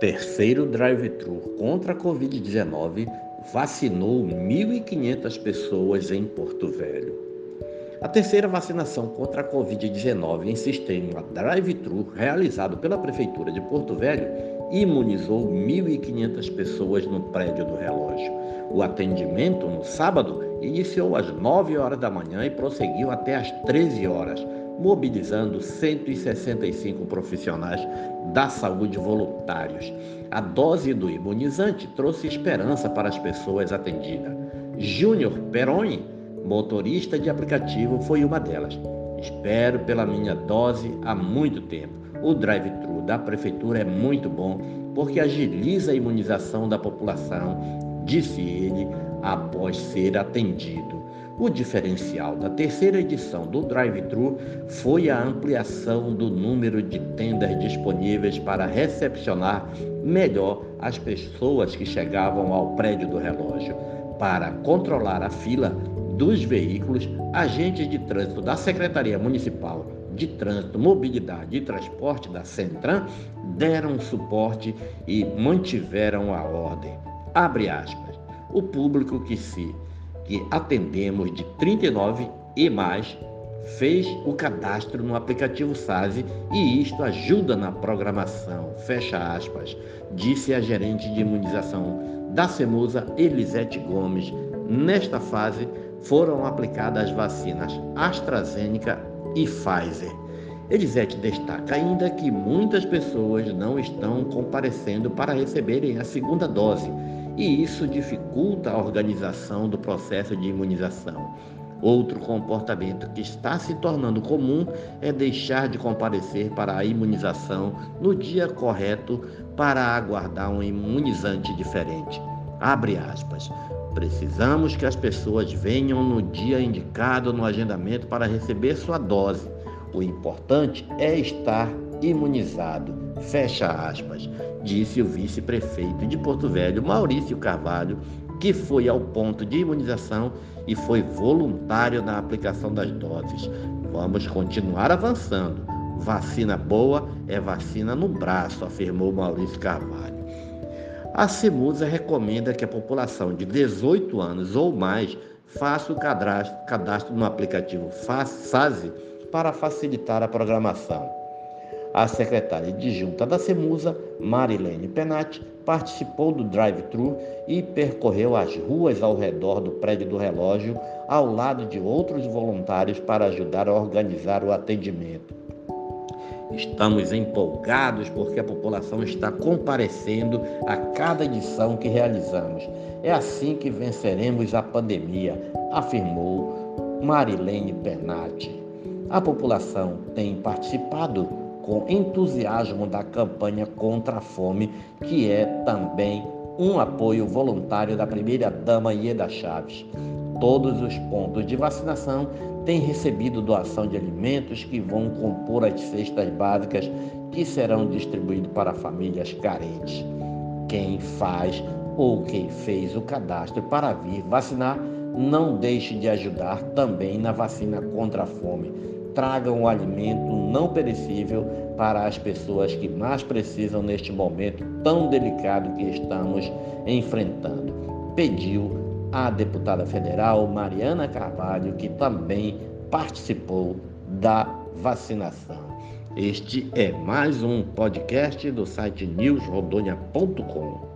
terceiro drive-thru contra a Covid-19 vacinou 1.500 pessoas em Porto Velho. A terceira vacinação contra a Covid-19 em sistema drive-thru realizado pela Prefeitura de Porto Velho imunizou 1.500 pessoas no prédio do relógio. O atendimento no sábado iniciou às 9 horas da manhã e prosseguiu até às 13 horas mobilizando 165 profissionais da saúde voluntários. A dose do imunizante trouxe esperança para as pessoas atendidas. Júnior Peroni, motorista de aplicativo, foi uma delas. Espero pela minha dose há muito tempo. O drive-thru da prefeitura é muito bom porque agiliza a imunização da população, disse ele após ser atendido. O diferencial da terceira edição do Drive-Thru foi a ampliação do número de tendas disponíveis para recepcionar melhor as pessoas que chegavam ao prédio do relógio. Para controlar a fila dos veículos, agentes de trânsito da Secretaria Municipal de Trânsito, Mobilidade e Transporte da Centram deram suporte e mantiveram a ordem. Abre aspas. O público que se que atendemos de 39 e mais fez o cadastro no aplicativo SASE e isto ajuda na programação, fecha aspas, disse a gerente de imunização da CEMUSA, Elisete Gomes. Nesta fase foram aplicadas as vacinas AstraZeneca e Pfizer. Elisete destaca ainda que muitas pessoas não estão comparecendo para receberem a segunda dose e isso dificulta a organização do processo de imunização. Outro comportamento que está se tornando comum é deixar de comparecer para a imunização no dia correto para aguardar um imunizante diferente. Abre aspas. Precisamos que as pessoas venham no dia indicado no agendamento para receber sua dose. O importante é estar imunizado. Fecha aspas, disse o vice-prefeito de Porto Velho, Maurício Carvalho, que foi ao ponto de imunização e foi voluntário na aplicação das doses. Vamos continuar avançando. Vacina boa é vacina no braço, afirmou Maurício Carvalho. A CIMUSA recomenda que a população de 18 anos ou mais faça o cadastro, cadastro no aplicativo FASE para facilitar a programação. A secretária adjunta da CEMUSA, Marilene Penati, participou do drive-thru e percorreu as ruas ao redor do prédio do relógio, ao lado de outros voluntários para ajudar a organizar o atendimento. Estamos empolgados porque a população está comparecendo a cada edição que realizamos. É assim que venceremos a pandemia, afirmou Marilene Penati. A população tem participado com entusiasmo da campanha contra a fome, que é também um apoio voluntário da primeira-dama Ieda Chaves. Todos os pontos de vacinação têm recebido doação de alimentos que vão compor as cestas básicas que serão distribuídos para famílias carentes. Quem faz ou quem fez o cadastro para vir vacinar, não deixe de ajudar também na vacina contra a fome tragam o alimento não perecível para as pessoas que mais precisam neste momento tão delicado que estamos enfrentando. Pediu a deputada federal Mariana Carvalho, que também participou da vacinação. Este é mais um podcast do site newsrodonia.com.